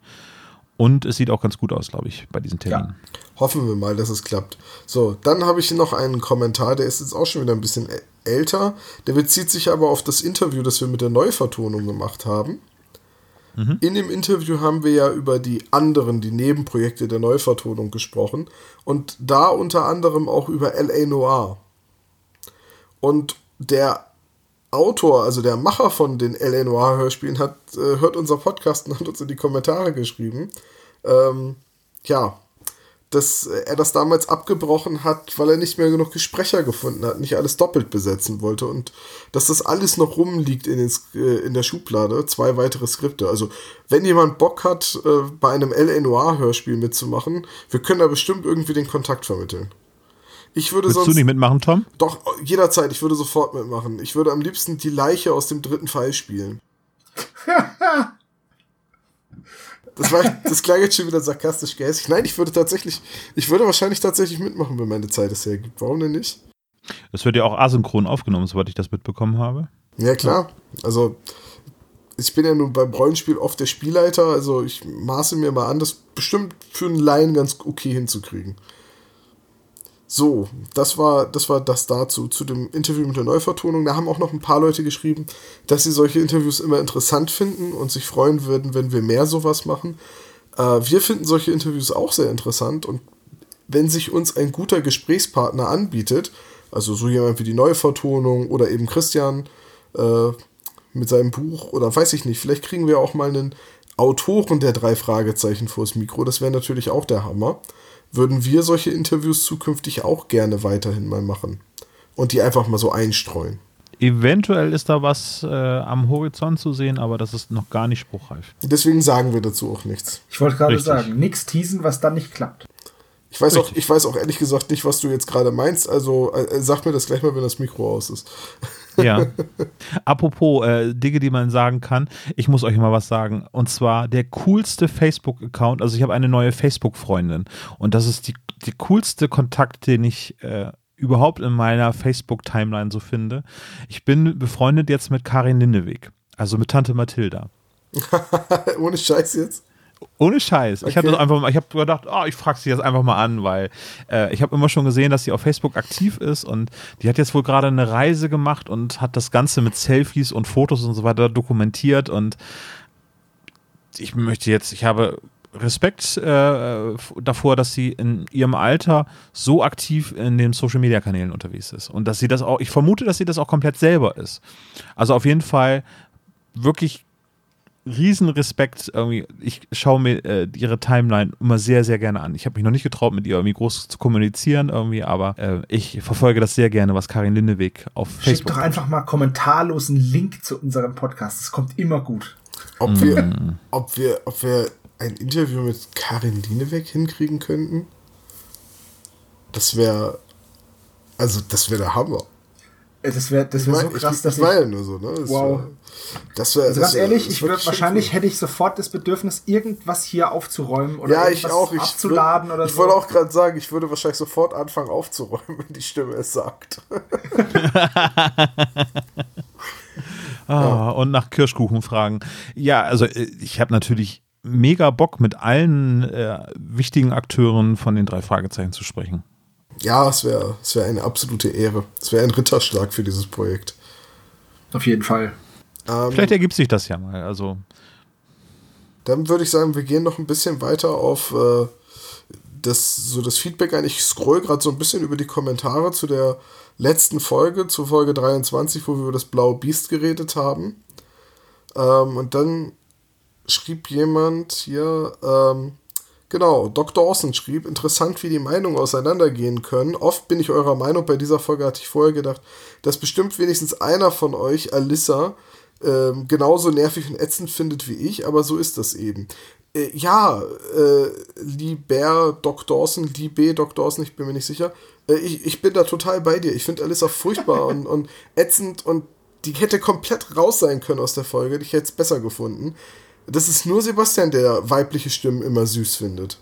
Und es sieht auch ganz gut aus, glaube ich, bei diesen Terminen. Ja. Hoffen wir mal, dass es klappt. So, dann habe ich noch einen Kommentar, der ist jetzt auch schon wieder ein bisschen älter. Der bezieht sich aber auf das Interview, das wir mit der Neuvertonung gemacht haben. Mhm. In dem Interview haben wir ja über die anderen, die Nebenprojekte der Neuvertonung gesprochen und da unter anderem auch über LA Noir. Und der Autor, also der Macher von den LA Noir Hörspielen, hat, äh, hört unser Podcast und hat uns in die Kommentare geschrieben. Ähm, ja, dass er das damals abgebrochen hat, weil er nicht mehr genug Gesprecher gefunden hat, nicht alles doppelt besetzen wollte und dass das alles noch rumliegt in, den, äh, in der Schublade, zwei weitere Skripte. Also, wenn jemand Bock hat, äh, bei einem L.A. Noir-Hörspiel mitzumachen, wir können da bestimmt irgendwie den Kontakt vermitteln. Ich würde Willst sonst. du nicht mitmachen, Tom? Doch, jederzeit, ich würde sofort mitmachen. Ich würde am liebsten die Leiche aus dem dritten Pfeil spielen. Das, war, das klang jetzt schon wieder sarkastisch gehässig. Nein, ich würde tatsächlich, ich würde wahrscheinlich tatsächlich mitmachen, wenn meine Zeit es hergibt. Warum denn nicht? Das wird ja auch asynchron aufgenommen, soweit ich das mitbekommen habe. Ja, klar. Also, ich bin ja nun beim Rollenspiel oft der Spielleiter, also ich maße mir mal an, das bestimmt für einen Laien ganz okay hinzukriegen. So, das war, das war das dazu, zu dem Interview mit der Neuvertonung. Da haben auch noch ein paar Leute geschrieben, dass sie solche Interviews immer interessant finden und sich freuen würden, wenn wir mehr sowas machen. Äh, wir finden solche Interviews auch sehr interessant und wenn sich uns ein guter Gesprächspartner anbietet, also so jemand wie die Neuvertonung oder eben Christian äh, mit seinem Buch oder weiß ich nicht, vielleicht kriegen wir auch mal einen Autoren der drei Fragezeichen vors Mikro, das wäre natürlich auch der Hammer würden wir solche Interviews zukünftig auch gerne weiterhin mal machen. Und die einfach mal so einstreuen. Eventuell ist da was äh, am Horizont zu sehen, aber das ist noch gar nicht spruchreif. Deswegen sagen wir dazu auch nichts. Ich wollte gerade sagen, nichts teasen, was dann nicht klappt. Ich weiß, auch, ich weiß auch ehrlich gesagt nicht, was du jetzt gerade meinst. Also äh, sag mir das gleich mal, wenn das Mikro aus ist. Ja. Apropos äh, Dinge, die man sagen kann, ich muss euch mal was sagen. Und zwar der coolste Facebook-Account. Also ich habe eine neue Facebook-Freundin und das ist die, die coolste Kontakt, den ich äh, überhaupt in meiner Facebook-Timeline so finde. Ich bin befreundet jetzt mit Karin Lindewig, also mit Tante Mathilda. Ohne Scheiß jetzt? Ohne Scheiß. Okay. Ich habe einfach, ich habe gedacht, oh, ich frage sie jetzt einfach mal an, weil äh, ich habe immer schon gesehen, dass sie auf Facebook aktiv ist und die hat jetzt wohl gerade eine Reise gemacht und hat das Ganze mit Selfies und Fotos und so weiter dokumentiert und ich möchte jetzt, ich habe Respekt äh, davor, dass sie in ihrem Alter so aktiv in den Social Media Kanälen unterwegs ist und dass sie das auch, ich vermute, dass sie das auch komplett selber ist. Also auf jeden Fall wirklich Riesenrespekt irgendwie. Ich schaue mir äh, ihre Timeline immer sehr, sehr gerne an. Ich habe mich noch nicht getraut, mit ihr irgendwie groß zu kommunizieren irgendwie, aber äh, ich verfolge das sehr gerne, was Karin Lindeweg auf Schick Facebook Schick doch einfach mal kommentarlos einen Link zu unserem Podcast. Das kommt immer gut. Ob wir, mm. ob wir, ob wir ein Interview mit Karin Lindeweg hinkriegen könnten? Das wäre, also das wäre der Hammer. Äh, das wäre das wär so krass, ich, dass das war ja nur so, ne? Das wow. Wär, das wär, also das ganz ehrlich, ich würde wahrscheinlich hätte ich sofort das Bedürfnis, irgendwas hier aufzuräumen oder ja, ich auch. Ich abzuladen würd, oder ich so. Ich wollte auch gerade sagen, ich würde wahrscheinlich sofort anfangen aufzuräumen, wenn die Stimme es sagt. ah, ja. Und nach Kirschkuchen fragen. Ja, also äh, ich habe natürlich mega Bock, mit allen äh, wichtigen Akteuren von den drei Fragezeichen zu sprechen. Ja, es wäre es wär eine absolute Ehre. Es wäre ein Ritterschlag für dieses Projekt. Auf jeden Fall. Ähm, Vielleicht ergibt sich das ja mal. Also. Dann würde ich sagen, wir gehen noch ein bisschen weiter auf äh, das, so das Feedback ein. Ich scroll gerade so ein bisschen über die Kommentare zu der letzten Folge, zu Folge 23, wo wir über das blaue Biest geredet haben. Ähm, und dann schrieb jemand hier, ähm, Genau, Doc Dawson schrieb, interessant, wie die Meinungen auseinandergehen können. Oft bin ich eurer Meinung, bei dieser Folge hatte ich vorher gedacht, dass bestimmt wenigstens einer von euch, Alyssa, ähm, genauso nervig und ätzend findet wie ich, aber so ist das eben. Äh, ja, äh, lieber Doc Dawson, liebe Doc Dawson, ich bin mir nicht sicher. Äh, ich, ich bin da total bei dir. Ich finde Alyssa furchtbar und, und ätzend und die hätte komplett raus sein können aus der Folge. Ich hätte es besser gefunden. Das ist nur Sebastian, der weibliche Stimmen immer süß findet.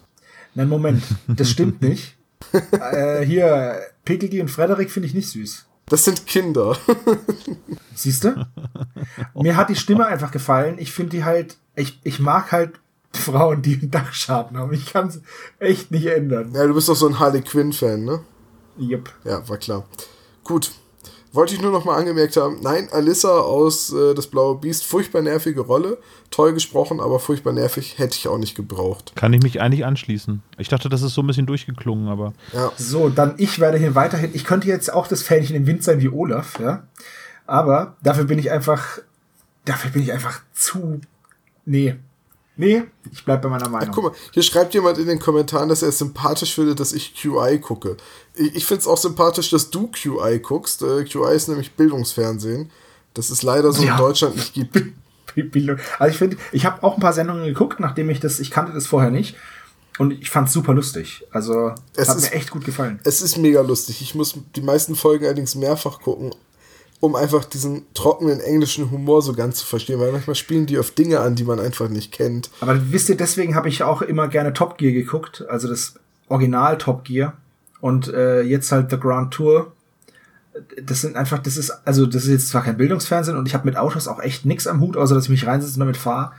Nein, Moment, das stimmt nicht. äh, hier, Pickledy und Frederik finde ich nicht süß. Das sind Kinder. Siehst du? Mir hat die Stimme einfach gefallen. Ich finde die halt, ich, ich mag halt Frauen, die einen Dachschaden haben. Ich kann es echt nicht ändern. Ja, du bist doch so ein Harley Quinn-Fan, ne? Yep. Ja, war klar. Gut, wollte ich nur noch mal angemerkt haben, nein, Alyssa aus äh, Das Blaue Biest, furchtbar nervige Rolle, toll gesprochen, aber furchtbar nervig, hätte ich auch nicht gebraucht. Kann ich mich eigentlich anschließen. Ich dachte, das ist so ein bisschen durchgeklungen, aber... Ja. So, dann ich werde hier weiterhin, ich könnte jetzt auch das Fähnchen im Wind sein wie Olaf, ja, aber dafür bin ich einfach, dafür bin ich einfach zu, nee, Nee, ich bleib bei meiner Meinung. Ja, guck mal, hier schreibt jemand in den Kommentaren, dass er es sympathisch findet, dass ich QI gucke. Ich, ich finde es auch sympathisch, dass du QI guckst. Äh, QI ist nämlich Bildungsfernsehen. Das es leider so ja. in Deutschland nicht gibt. Also ich finde, ich habe auch ein paar Sendungen geguckt, nachdem ich das, ich kannte das vorher nicht. Und ich fand es super lustig. Also es hat ist, mir echt gut gefallen. Es ist mega lustig. Ich muss die meisten Folgen allerdings mehrfach gucken. Um einfach diesen trockenen englischen Humor so ganz zu verstehen, weil manchmal spielen die auf Dinge an, die man einfach nicht kennt. Aber wisst ihr, deswegen habe ich auch immer gerne Top Gear geguckt, also das Original Top Gear und äh, jetzt halt The Grand Tour. Das sind einfach, das ist, also das ist jetzt zwar kein Bildungsfernsehen und ich habe mit Autos auch echt nix am Hut, außer dass ich mich reinsetze und damit fahre.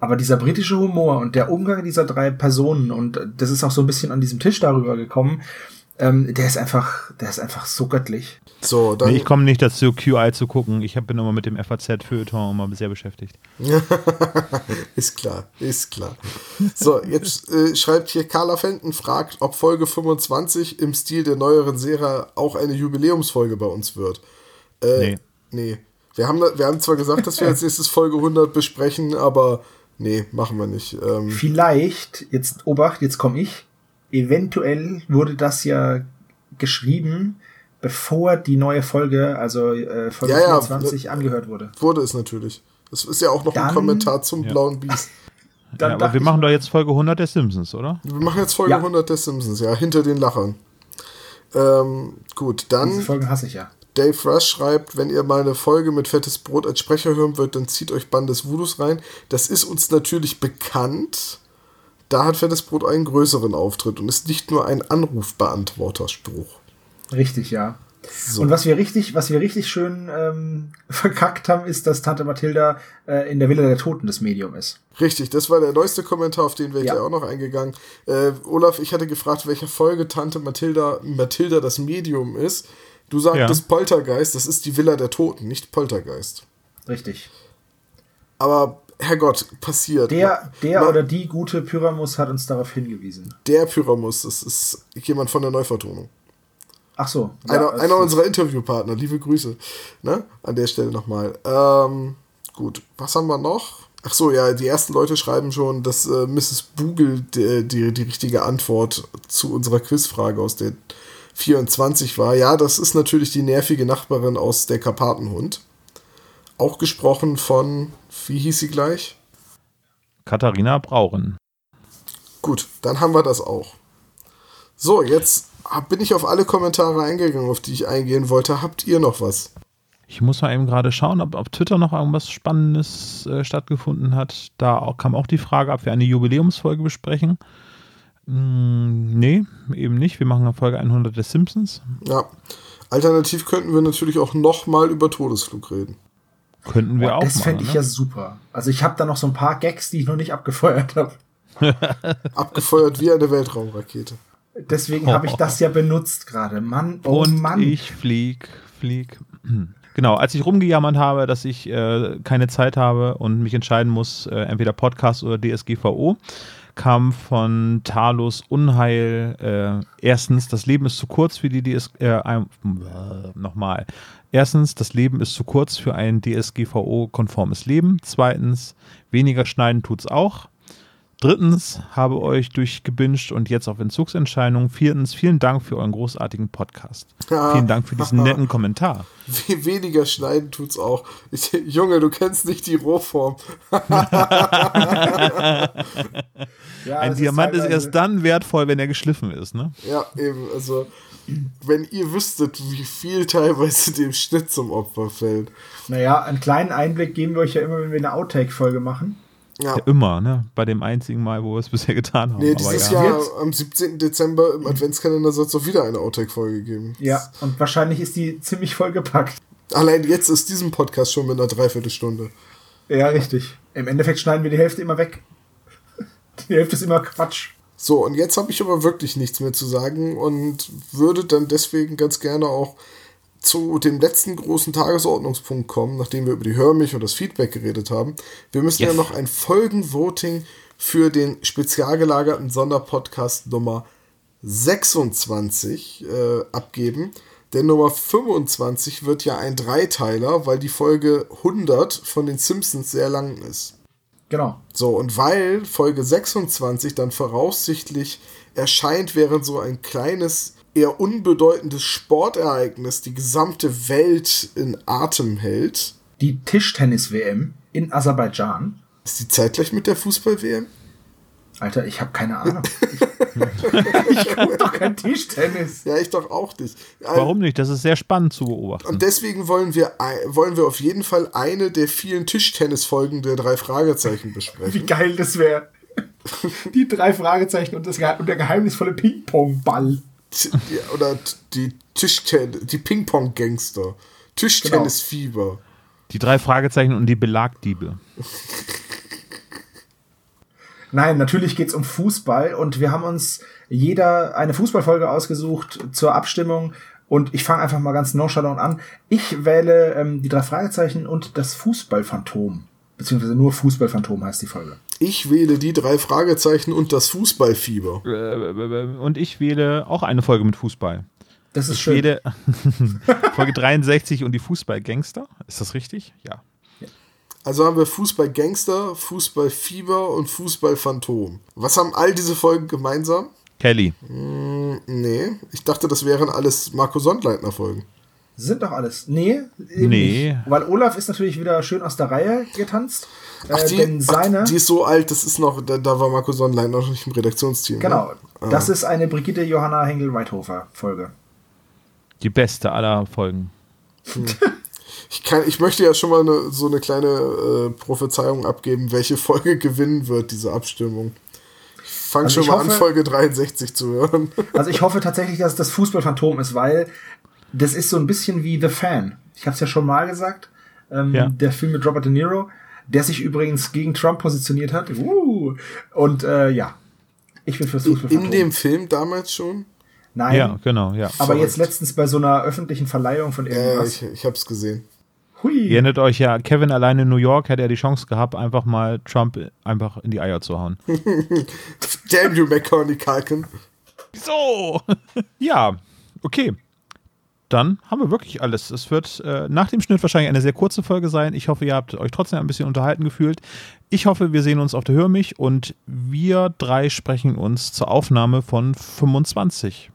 Aber dieser britische Humor und der Umgang dieser drei Personen und das ist auch so ein bisschen an diesem Tisch darüber gekommen, ähm, der ist einfach, der ist einfach so göttlich. So, dann. Nee, ich komme nicht dazu, QI zu gucken. Ich hab, bin immer mit dem FAZ-Feuilleton immer sehr beschäftigt. ist klar, ist klar. So, jetzt äh, schreibt hier Carla Fenton, fragt, ob Folge 25 im Stil der neueren Serie auch eine Jubiläumsfolge bei uns wird. Äh, nee. Nee. Wir haben, wir haben zwar gesagt, dass wir als nächstes Folge 100 besprechen, aber nee, machen wir nicht. Ähm, Vielleicht, jetzt Obacht, jetzt komme ich. Eventuell wurde das ja geschrieben, bevor die neue Folge, also äh, Folge Ja, ja, 24, ne- angehört wurde. wurde es natürlich. Das ist ja auch noch ein Dann- Kommentar zum Ja. blauen Biest. Dann ja, aber wir ich- machen doch jetzt Folge 100 der Simpsons, oder? Wir machen jetzt Folge Ja. 100 der Simpsons, ja, hinter den Lachern. Ähm, gut, dann Diese Folgen hasse ich ja. Dave Rush schreibt, wenn ihr mal eine Folge mit fettes Brot als Sprecher hören wollt, dann zieht euch Band des Voodoos rein. Das ist uns natürlich bekannt. Da hat fettes Brot einen größeren Auftritt und ist nicht nur ein Anrufbeantworterspruch. Richtig, ja. So. Und was wir richtig, was wir richtig schön ähm, verkackt haben, ist, dass Tante Mathilda äh, in der Villa der Toten das Medium ist. Richtig, das war der neueste Kommentar, auf den wäre ich Ja. ja auch noch eingegangen. Äh, Olaf, ich hatte gefragt, welche Folge Tante Mathilda, Mathilda das Medium ist. Du sagtest Ja. Poltergeist, das ist die Villa der Toten, nicht Poltergeist. Richtig. Aber Herrgott, passiert. Der, der Ma- oder die gute Pyramus hat uns darauf hingewiesen. Der Pyramus, das ist jemand von der Neuvertonung. Ach so. ja, einer, einer unserer Interviewpartner, liebe Grüße. Ne? An der Stelle nochmal. Ähm, gut, was haben wir noch? Ach so, ja, die ersten Leute schreiben schon, dass äh, Mrs. Bugel die, die, die richtige Antwort zu unserer Quizfrage aus der 24 war. Ja, das ist natürlich die nervige Nachbarin aus der Karpatenhund. Auch gesprochen von, wie hieß sie gleich? Katharina Brauren. Gut, dann haben wir das auch. So, jetzt bin ich auf alle Kommentare eingegangen, auf die ich eingehen wollte. Habt ihr noch was? Ich muss mal eben gerade schauen, ob auf Twitter noch irgendwas Spannendes äh, stattgefunden hat. Da auch, kam auch die Frage, ob wir eine Jubiläumsfolge besprechen. Mm, nee, eben nicht. Wir machen eine Folge 100 der Simpsons. Ja. Alternativ könnten wir natürlich auch nochmal über Todesflug reden. Könnten wir Boah, auch das fände ich ne? ja super. Also ich habe da noch so ein paar Gags, die ich noch nicht abgefeuert habe. Abgefeuert wie eine Weltraumrakete. Deswegen habe ich das ja benutzt gerade. Mann, oh Und Mann. ich flieg, flieg. Genau, als ich rumgejammert habe, dass ich äh, keine Zeit habe und mich entscheiden muss, äh, entweder Podcast oder DSGVO, kam von Talos Unheil äh, erstens, das Leben ist zu kurz für die DS äh, äh, nochmal. Erstens, das Leben ist zu kurz für ein DSGVO-konformes Leben. Zweitens, weniger schneiden tut's auch. Drittens, habe euch durchgebinged und jetzt auf Entzugsentscheidungen. Viertens, vielen Dank für euren großartigen Podcast. Ja. Vielen Dank für diesen netten Kommentar. We weniger schneiden tut's auch. Ich, Junge, du kennst nicht die Rohform. ja, Ein Diamant ist teilweise- erst dann wertvoll, wenn er geschliffen ist, ne? Ja, eben, also, wenn ihr wüsstet, wie viel teilweise dem Schnitt zum Opfer fällt. Naja, einen kleinen Einblick geben wir euch ja immer, wenn wir eine Outtake-Folge machen. Ja, Ja, immer, ne? Bei dem einzigen Mal, wo wir es bisher getan haben. nee, Aber dieses ja. Jahr am 17. Dezember im Adventskalender soll es doch wieder eine Outtake-Folge geben. Ja, und wahrscheinlich ist die ziemlich vollgepackt. Allein jetzt ist diesem Podcast schon mit einer Dreiviertelstunde. Ja, richtig. Im Endeffekt schneiden wir die Hälfte immer weg. Die Hälfte ist immer Quatsch. So, und jetzt habe ich aber wirklich nichts mehr zu sagen und würde dann deswegen ganz gerne auch zu dem letzten großen Tagesordnungspunkt kommen, nachdem wir über die Hörmich und das Feedback geredet haben. Wir müssen Yes. ja noch ein Folgenvoting für den spezial gelagerten Sonderpodcast Nummer 26 äh, abgeben. Denn Nummer 25 wird ja ein Dreiteiler, weil die Folge 100 von den Simpsons sehr lang ist. Genau. So, und weil Folge 26 dann voraussichtlich erscheint, während so ein kleines, eher unbedeutendes Sportereignis die gesamte Welt in Atem hält, Die Tischtennis-WM in Aserbaidschan. ist die zeitgleich mit der Fußball-WM? Alter, ich habe keine Ahnung. ich gucke doch kein Tischtennis. Ja, ich doch auch nicht. Warum nicht? Das ist sehr spannend zu beobachten. Und deswegen wollen wir, wollen wir auf jeden Fall eine der vielen Tischtennis-Folgen der drei Fragezeichen besprechen. Wie geil das wäre. Die drei Fragezeichen und, das, und der geheimnisvolle Ping-Pong-Ball. Oder die Tischtennis, die Ping-Pong-Gangster. Tischtennis-Fieber. Genau. Die drei Fragezeichen und die Belagdiebe. Nein, natürlich geht's um Fußball und wir haben uns jeder eine Fußballfolge ausgesucht zur Abstimmung und ich fange einfach mal ganz nonchalant an. Ich wähle ähm, die drei Fragezeichen und das Fußballphantom. Beziehungsweise nur Fußballphantom heißt die Folge. Ich wähle die drei Fragezeichen und das Fußballfieber. Äh, und ich wähle auch eine Folge mit Fußball. Das ist ich schön. Wähle Folge 63 und die Fußballgangster. Ist das richtig? Ja. Also haben wir Fußball-Gangster, Fußball-Fieber und Fußball-Phantom. Was haben all diese Folgen gemeinsam? Kelly. Mm, nee, ich dachte, das wären alles Marco Sondleitner-Folgen. Sind doch alles. Nee. Nee. Nicht. Weil Olaf ist natürlich wieder schön aus der Reihe getanzt. Ach, die, denn seine, ach, die ist so alt, das ist noch, da, da war Marco Sondleitner noch nicht im Redaktionsteam. Genau. Ne? Das ah. ist eine Brigitte Johanna Hengel-Weithofer-Folge. Die beste aller Folgen. Hm. Ich, kann, ich möchte ja schon mal eine, so eine kleine äh, Prophezeiung abgeben, welche Folge gewinnen wird, diese Abstimmung. Ich fange also schon mal hoffe, an, Folge 63 zu hören. Also ich hoffe tatsächlich, dass es das Fußballphantom ist, weil das ist so ein bisschen wie The Fan. Ich habe es ja schon mal gesagt. Ähm, ja. Der Film mit Robert De Niro, der sich übrigens gegen Trump positioniert hat. Uh, und äh, ja, ich bin fürs Fußballphantom. In dem Film damals schon? Nein. Ja, genau, ja. Aber Verrückt. jetzt letztens bei so einer öffentlichen Verleihung von irgendwas. Ja, ich, ich habe es gesehen. Hui. Ihr erinnert euch ja, Kevin allein in New York hätte er die Chance gehabt, einfach mal Trump einfach in die Eier zu hauen. Damn you, Macaulay Culkin. So. ja, okay. Dann haben wir wirklich alles. Es wird äh, nach dem Schnitt wahrscheinlich eine sehr kurze Folge sein. Ich hoffe, ihr habt euch trotzdem ein bisschen unterhalten gefühlt. Ich hoffe, wir sehen uns auf der Hör mich und wir drei sprechen uns zur Aufnahme von 25.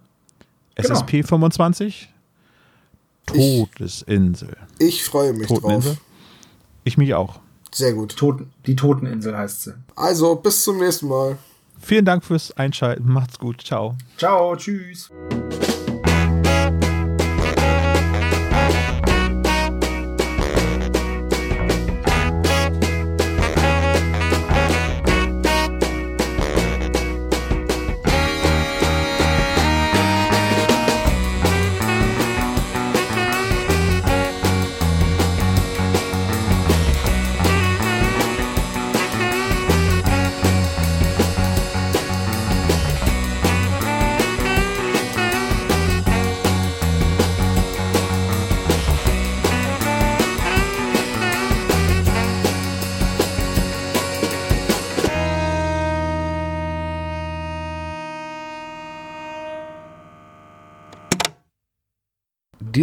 Genau. SSP 25? Todesinsel. Ich, ich freue mich drauf. Ich mich auch. Sehr gut. Toten, die Toteninsel heißt sie. Also, bis zum nächsten Mal. Vielen Dank fürs Einschalten. Macht's gut. Ciao. Ciao. Tschüss.